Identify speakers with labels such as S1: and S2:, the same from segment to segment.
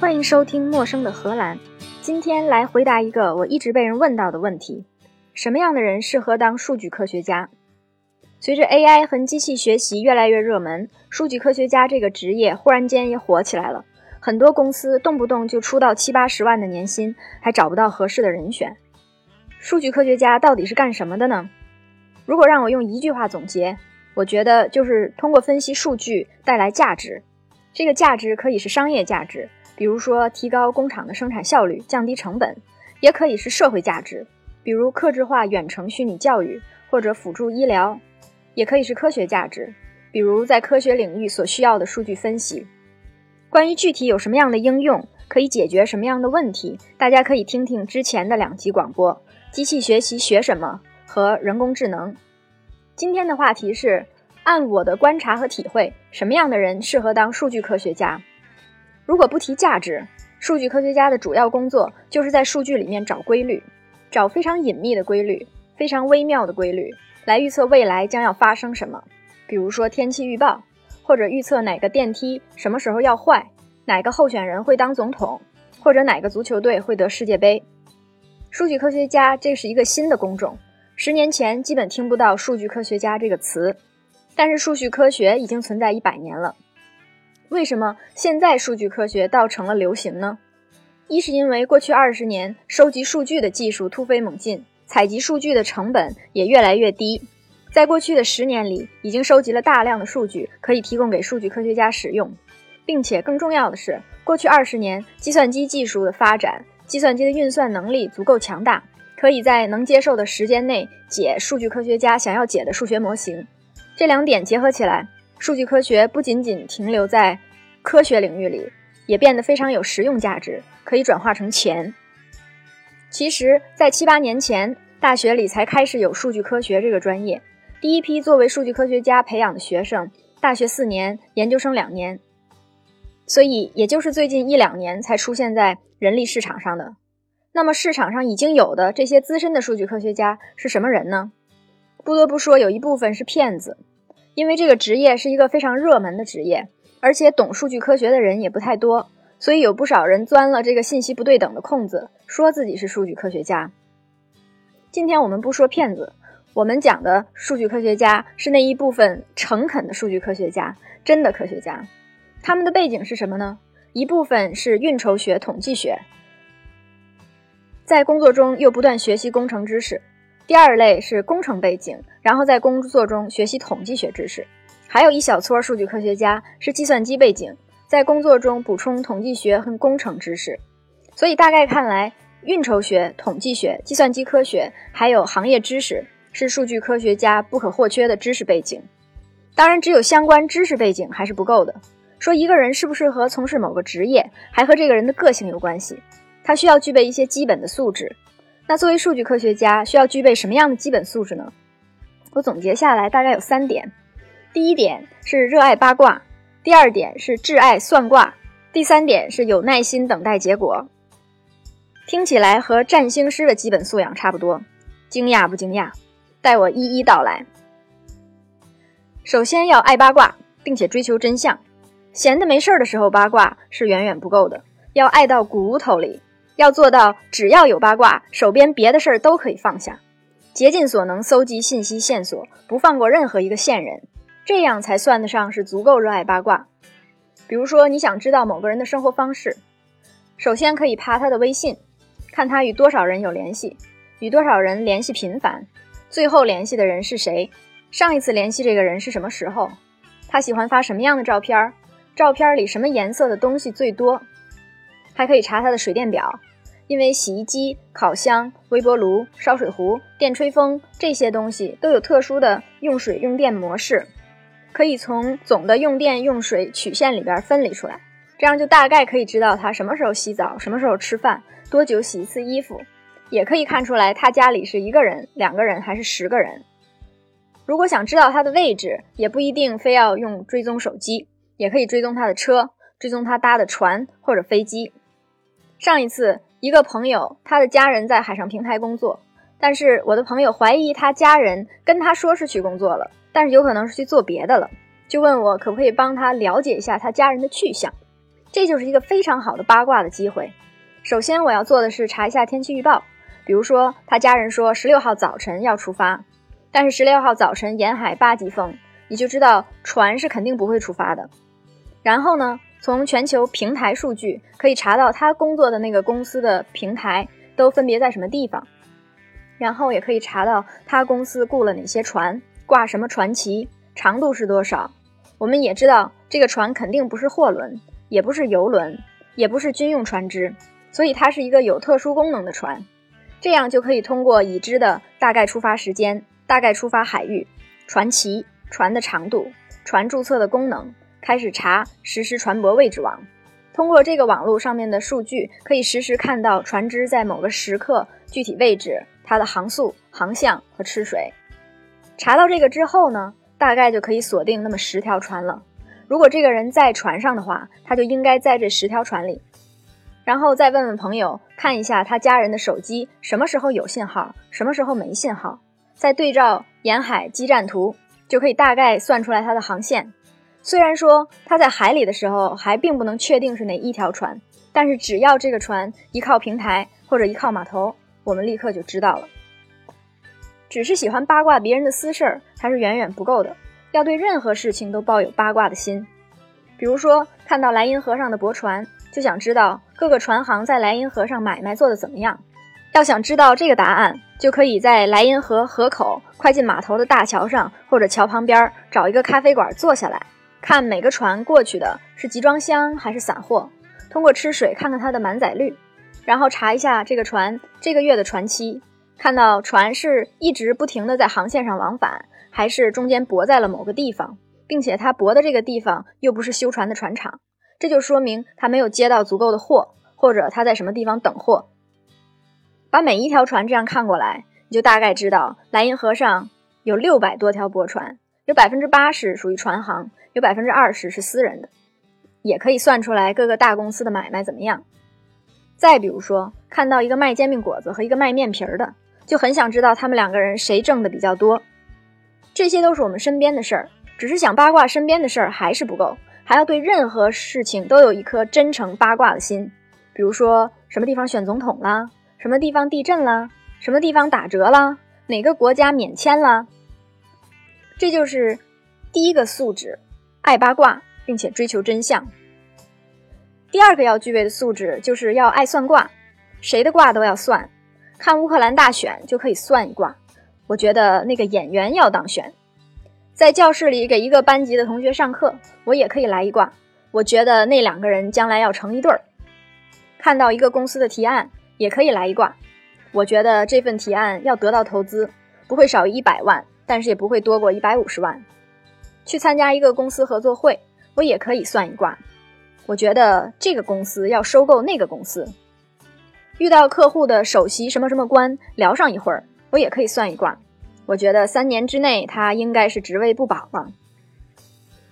S1: 欢迎收听《陌生的荷兰》。今天来回答一个我一直被人问到的问题：什么样的人适合当数据科学家？随着 AI 和机器学习越来越热门，数据科学家这个职业忽然间也火起来了。很多公司动不动就出到七八十万的年薪，还找不到合适的人选。数据科学家到底是干什么的呢？如果让我用一句话总结，我觉得就是通过分析数据带来价值。这个价值可以是商业价值。比如说，提高工厂的生产效率，降低成本，也可以是社会价值，比如克制化远程虚拟教育或者辅助医疗；也可以是科学价值，比如在科学领域所需要的数据分析。关于具体有什么样的应用，可以解决什么样的问题，大家可以听听之前的两集广播：机器学习学什么和人工智能。今天的话题是：按我的观察和体会，什么样的人适合当数据科学家？如果不提价值，数据科学家的主要工作就是在数据里面找规律，找非常隐秘的规律、非常微妙的规律，来预测未来将要发生什么。比如说天气预报，或者预测哪个电梯什么时候要坏，哪个候选人会当总统，或者哪个足球队会得世界杯。数据科学家这是一个新的工种，十年前基本听不到数据科学家这个词，但是数据科学已经存在一百年了。为什么现在数据科学倒成了流行呢？一是因为过去二十年收集数据的技术突飞猛进，采集数据的成本也越来越低。在过去的十年里，已经收集了大量的数据，可以提供给数据科学家使用，并且更重要的是，过去二十年计算机技术的发展，计算机的运算能力足够强大，可以在能接受的时间内解数据科学家想要解的数学模型。这两点结合起来。数据科学不仅仅停留在科学领域里，也变得非常有实用价值，可以转化成钱。其实，在七八年前，大学里才开始有数据科学这个专业。第一批作为数据科学家培养的学生，大学四年，研究生两年，所以也就是最近一两年才出现在人力市场上的。那么，市场上已经有的这些资深的数据科学家是什么人呢？不得不说，有一部分是骗子。因为这个职业是一个非常热门的职业，而且懂数据科学的人也不太多，所以有不少人钻了这个信息不对等的空子，说自己是数据科学家。今天我们不说骗子，我们讲的数据科学家是那一部分诚恳的数据科学家，真的科学家。他们的背景是什么呢？一部分是运筹学、统计学，在工作中又不断学习工程知识。第二类是工程背景，然后在工作中学习统计学知识；还有一小撮数据科学家是计算机背景，在工作中补充统计学和工程知识。所以大概看来，运筹学、统计学、计算机科学还有行业知识是数据科学家不可或缺的知识背景。当然，只有相关知识背景还是不够的。说一个人适不适合从事某个职业，还和这个人的个性有关系。他需要具备一些基本的素质。那作为数据科学家，需要具备什么样的基本素质呢？我总结下来大概有三点：第一点是热爱八卦，第二点是挚爱算卦，第三点是有耐心等待结果。听起来和占星师的基本素养差不多，惊讶不惊讶？待我一一道来。首先要爱八卦，并且追求真相。闲的没事儿的时候八卦是远远不够的，要爱到骨头里。要做到，只要有八卦，手边别的事儿都可以放下，竭尽所能搜集信息线索，不放过任何一个线人，这样才算得上是足够热爱八卦。比如说，你想知道某个人的生活方式，首先可以扒他的微信，看他与多少人有联系，与多少人联系频繁，最后联系的人是谁，上一次联系这个人是什么时候，他喜欢发什么样的照片，照片里什么颜色的东西最多，还可以查他的水电表。因为洗衣机、烤箱、微波炉、烧水壶、电吹风这些东西都有特殊的用水用电模式，可以从总的用电用水曲线里边分离出来，这样就大概可以知道他什么时候洗澡、什么时候吃饭、多久洗一次衣服，也可以看出来他家里是一个人、两个人还是十个人。如果想知道他的位置，也不一定非要用追踪手机，也可以追踪他的车、追踪他搭的船或者飞机。上一次。一个朋友，他的家人在海上平台工作，但是我的朋友怀疑他家人跟他说是去工作了，但是有可能是去做别的了，就问我可不可以帮他了解一下他家人的去向。这就是一个非常好的八卦的机会。首先我要做的是查一下天气预报，比如说他家人说十六号早晨要出发，但是十六号早晨沿海八级风，你就知道船是肯定不会出发的。然后呢，从全球平台数据可以查到他工作的那个公司的平台都分别在什么地方，然后也可以查到他公司雇了哪些船，挂什么船旗，长度是多少。我们也知道这个船肯定不是货轮，也不是游轮，也不是军用船只，所以它是一个有特殊功能的船。这样就可以通过已知的大概出发时间、大概出发海域、船旗、船的长度、船注册的功能。开始查实时船舶位置网，通过这个网络上面的数据，可以实时看到船只在某个时刻具体位置、它的航速、航向和吃水。查到这个之后呢，大概就可以锁定那么十条船了。如果这个人在船上的话，他就应该在这十条船里。然后再问问朋友，看一下他家人的手机什么时候有信号，什么时候没信号，再对照沿海基站图，就可以大概算出来它的航线。虽然说他在海里的时候还并不能确定是哪一条船，但是只要这个船一靠平台或者一靠码头，我们立刻就知道了。只是喜欢八卦别人的私事儿还是远远不够的，要对任何事情都抱有八卦的心。比如说看到莱茵河上的驳船，就想知道各个船行在莱茵河上买卖做得怎么样。要想知道这个答案，就可以在莱茵河河口快进码头的大桥上或者桥旁边找一个咖啡馆坐下来。看每个船过去的是集装箱还是散货，通过吃水看看它的满载率，然后查一下这个船这个月的船期，看到船是一直不停的在航线上往返，还是中间泊在了某个地方，并且它泊的这个地方又不是修船的船厂，这就说明它没有接到足够的货，或者它在什么地方等货。把每一条船这样看过来，你就大概知道莱茵河上有六百多条驳船，有百分之八十属于船行。有百分之二十是私人的，也可以算出来各个大公司的买卖怎么样。再比如说，看到一个卖煎饼果子和一个卖面皮儿的，就很想知道他们两个人谁挣的比较多。这些都是我们身边的事儿，只是想八卦身边的事儿还是不够，还要对任何事情都有一颗真诚八卦的心。比如说，什么地方选总统啦，什么地方地震啦，什么地方打折啦，哪个国家免签啦，这就是第一个素质。爱八卦，并且追求真相。第二个要具备的素质，就是要爱算卦，谁的卦都要算。看乌克兰大选就可以算一卦。我觉得那个演员要当选。在教室里给一个班级的同学上课，我也可以来一卦。我觉得那两个人将来要成一对儿。看到一个公司的提案，也可以来一卦。我觉得这份提案要得到投资，不会少于一百万，但是也不会多过一百五十万。去参加一个公司合作会，我也可以算一卦。我觉得这个公司要收购那个公司。遇到客户的首席什么什么官聊上一会儿，我也可以算一卦。我觉得三年之内他应该是职位不保了。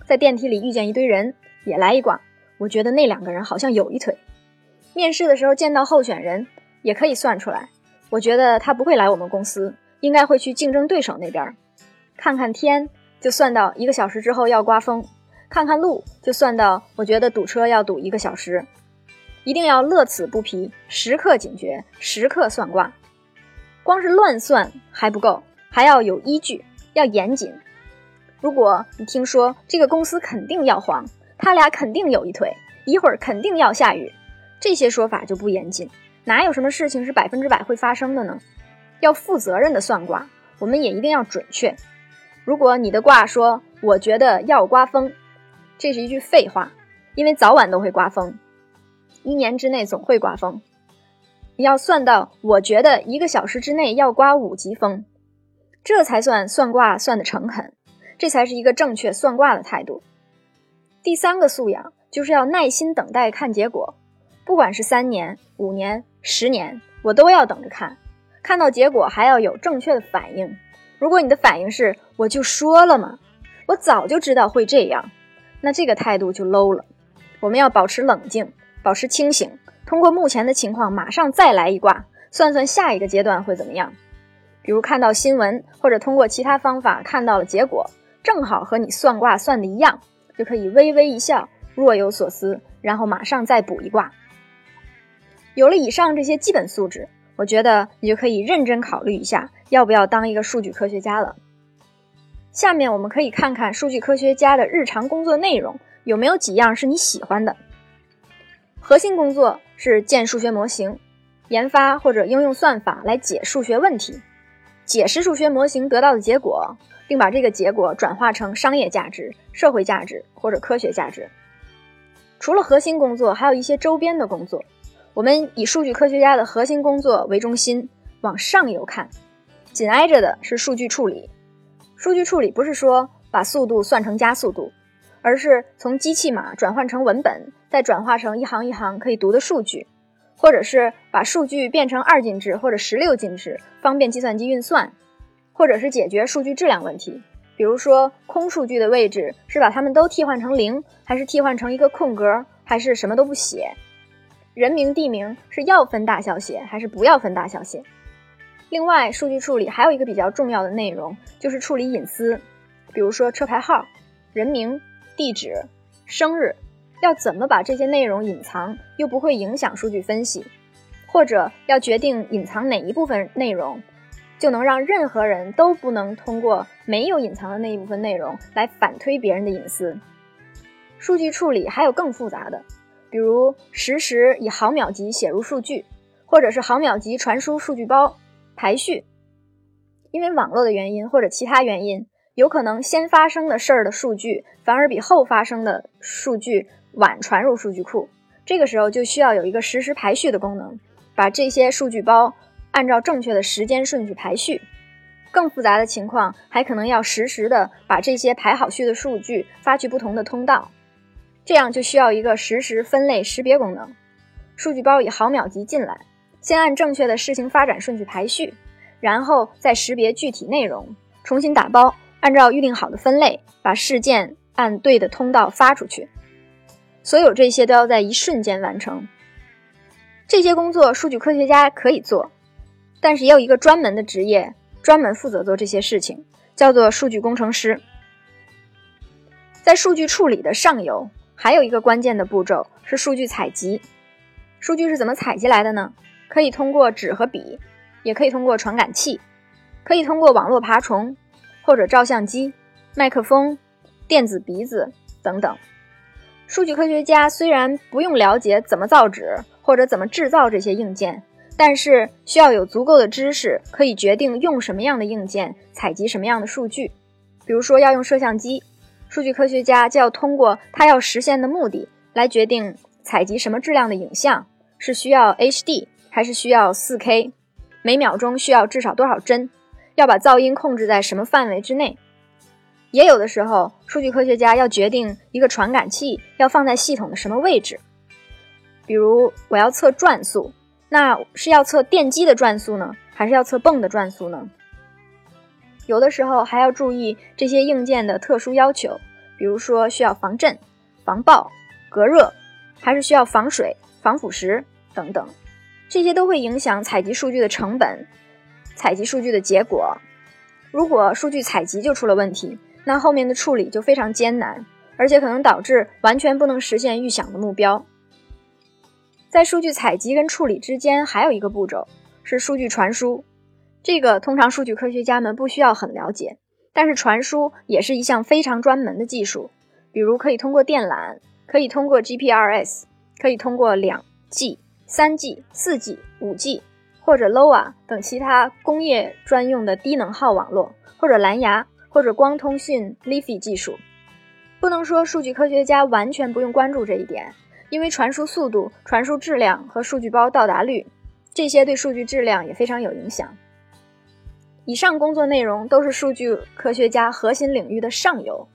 S1: 在电梯里遇见一堆人，也来一卦。我觉得那两个人好像有一腿。面试的时候见到候选人，也可以算出来。我觉得他不会来我们公司，应该会去竞争对手那边。看看天。就算到一个小时之后要刮风，看看路就算到我觉得堵车要堵一个小时，一定要乐此不疲，时刻警觉，时刻算卦。光是乱算还不够，还要有依据，要严谨。如果你听说这个公司肯定要黄，他俩肯定有一腿，一会儿肯定要下雨，这些说法就不严谨。哪有什么事情是百分之百会发生的呢？要负责任的算卦，我们也一定要准确。如果你的卦说“我觉得要刮风”，这是一句废话，因为早晚都会刮风，一年之内总会刮风。你要算到“我觉得一个小时之内要刮五级风”，这才算算卦算的诚恳，这才是一个正确算卦的态度。第三个素养就是要耐心等待看结果，不管是三年、五年、十年，我都要等着看，看到结果还要有正确的反应。如果你的反应是我就说了嘛，我早就知道会这样，那这个态度就 low 了。我们要保持冷静，保持清醒，通过目前的情况马上再来一卦，算算下一个阶段会怎么样。比如看到新闻，或者通过其他方法看到了结果，正好和你算卦算的一样，就可以微微一笑，若有所思，然后马上再卜一卦。有了以上这些基本素质，我觉得你就可以认真考虑一下，要不要当一个数据科学家了。下面我们可以看看数据科学家的日常工作内容有没有几样是你喜欢的。核心工作是建数学模型，研发或者应用算法来解数学问题，解释数学模型得到的结果，并把这个结果转化成商业价值、社会价值或者科学价值。除了核心工作，还有一些周边的工作。我们以数据科学家的核心工作为中心，往上游看，紧挨着的是数据处理。数据处理不是说把速度算成加速度。而是从机器码转换成文本，再转化成一行一行可以读的数据，或者是把数据变成二进制或者十六进制，方便计算机运算，或者是解决数据质量问题。比如说，空数据的位置是把它们都替换成零，还是替换成一个空格，还是什么都不写？人名地名是要分大小写，还是不要分大小写？另外，数据处理还有一个比较重要的内容，就是处理隐私，比如说车牌号、人名。地址、生日，要怎么把这些内容隐藏又不会影响数据分析？或者要决定隐藏哪一部分内容，就能让任何人都不能通过没有隐藏的那一部分内容来反推别人的隐私。数据处理还有更复杂的，比如实时以毫秒级写入数据，或者是毫秒级传输数据包排序，因为网络的原因或者其他原因。有可能先发生的事儿的数据，反而比后发生的数据晚传入数据库。这个时候就需要有一个实时排序的功能，把这些数据包按照正确的时间顺序排序。更复杂的情况，还可能要实时的把这些排好序的数据发去不同的通道，这样就需要一个实时分类识别功能。数据包以毫秒级进来，先按正确的事情发展顺序排序，然后再识别具体内容，重新打包。按照预定好的分类，把事件按对的通道发出去。所有这些都要在一瞬间完成。这些工作，数据科学家可以做，但是也有一个专门的职业，专门负责做这些事情，叫做数据工程师。在数据处理的上游，还有一个关键的步骤是数据采集。数据是怎么采集来的呢？可以通过纸和笔，也可以通过传感器，可以通过网络爬虫。或者照相机、麦克风、电子鼻子等等。数据科学家虽然不用了解怎么造纸或者怎么制造这些硬件，但是需要有足够的知识，可以决定用什么样的硬件采集什么样的数据。比如说要用摄像机，数据科学家就要通过他要实现的目的来决定采集什么质量的影像，是需要 HD 还是需要 4K，每秒钟需要至少多少帧。要把噪音控制在什么范围之内？也有的时候，数据科学家要决定一个传感器要放在系统的什么位置。比如，我要测转速，那是要测电机的转速呢，还是要测泵的转速呢？有的时候还要注意这些硬件的特殊要求，比如说需要防震、防爆、隔热，还是需要防水、防腐蚀等等，这些都会影响采集数据的成本。采集数据的结果，如果数据采集就出了问题，那后面的处理就非常艰难，而且可能导致完全不能实现预想的目标。在数据采集跟处理之间，还有一个步骤是数据传输。这个通常数据科学家们不需要很了解，但是传输也是一项非常专门的技术。比如可以通过电缆，可以通过 GPRS，可以通过两 G、三 G、四 G、五 G。或者 LoA 等其他工业专用的低能耗网络，或者蓝牙，或者光通讯 LiFi 技术，不能说数据科学家完全不用关注这一点，因为传输速度、传输质量和数据包到达率，这些对数据质量也非常有影响。以上工作内容都是数据科学家核心领域的上游，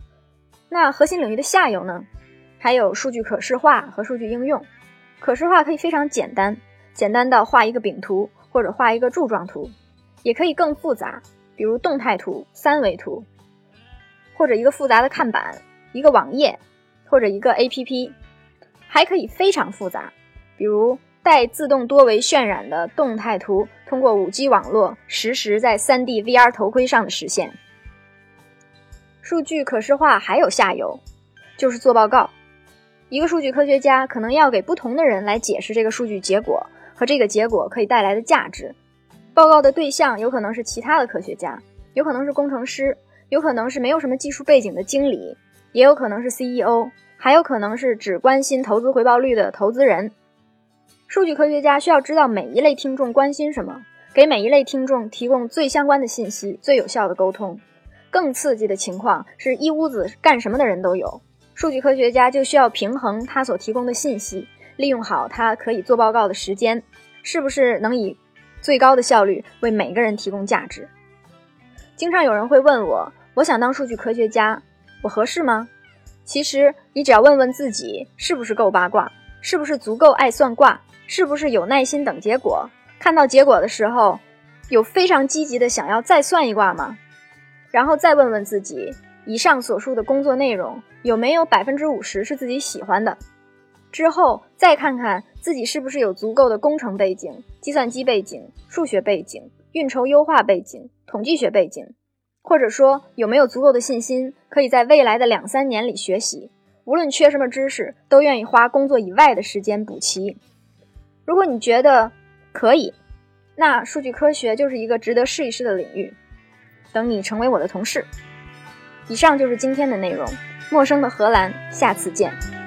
S1: 那核心领域的下游呢？还有数据可视化和数据应用。可视化可以非常简单，简单到画一个饼图。或者画一个柱状图，也可以更复杂，比如动态图、三维图，或者一个复杂的看板、一个网页，或者一个 APP，还可以非常复杂，比如带自动多维渲染的动态图，通过 5G 网络实时在 3D VR 头盔上的实现。数据可视化还有下游，就是做报告。一个数据科学家可能要给不同的人来解释这个数据结果和这个结果可以带来的价值。报告的对象有可能是其他的科学家，有可能是工程师，有可能是没有什么技术背景的经理，也有可能是 CEO，还有可能是只关心投资回报率的投资人。数据科学家需要知道每一类听众关心什么，给每一类听众提供最相关的信息，最有效的沟通。更刺激的情况是一屋子干什么的人都有。数据科学家就需要平衡他所提供的信息，利用好他可以做报告的时间，是不是能以最高的效率为每个人提供价值？经常有人会问我，我想当数据科学家，我合适吗？其实你只要问问自己，是不是够八卦，是不是足够爱算卦，是不是有耐心等结果，看到结果的时候，有非常积极的想要再算一卦吗？然后再问问自己。以上所述的工作内容有没有百分之五十是自己喜欢的？之后再看看自己是不是有足够的工程背景、计算机背景、数学背景、运筹优化背景、统计学背景，或者说有没有足够的信心，可以在未来的两三年里学习，无论缺什么知识，都愿意花工作以外的时间补齐。如果你觉得可以，那数据科学就是一个值得试一试的领域。等你成为我的同事。以上就是今天的内容，陌生的荷兰，下次见。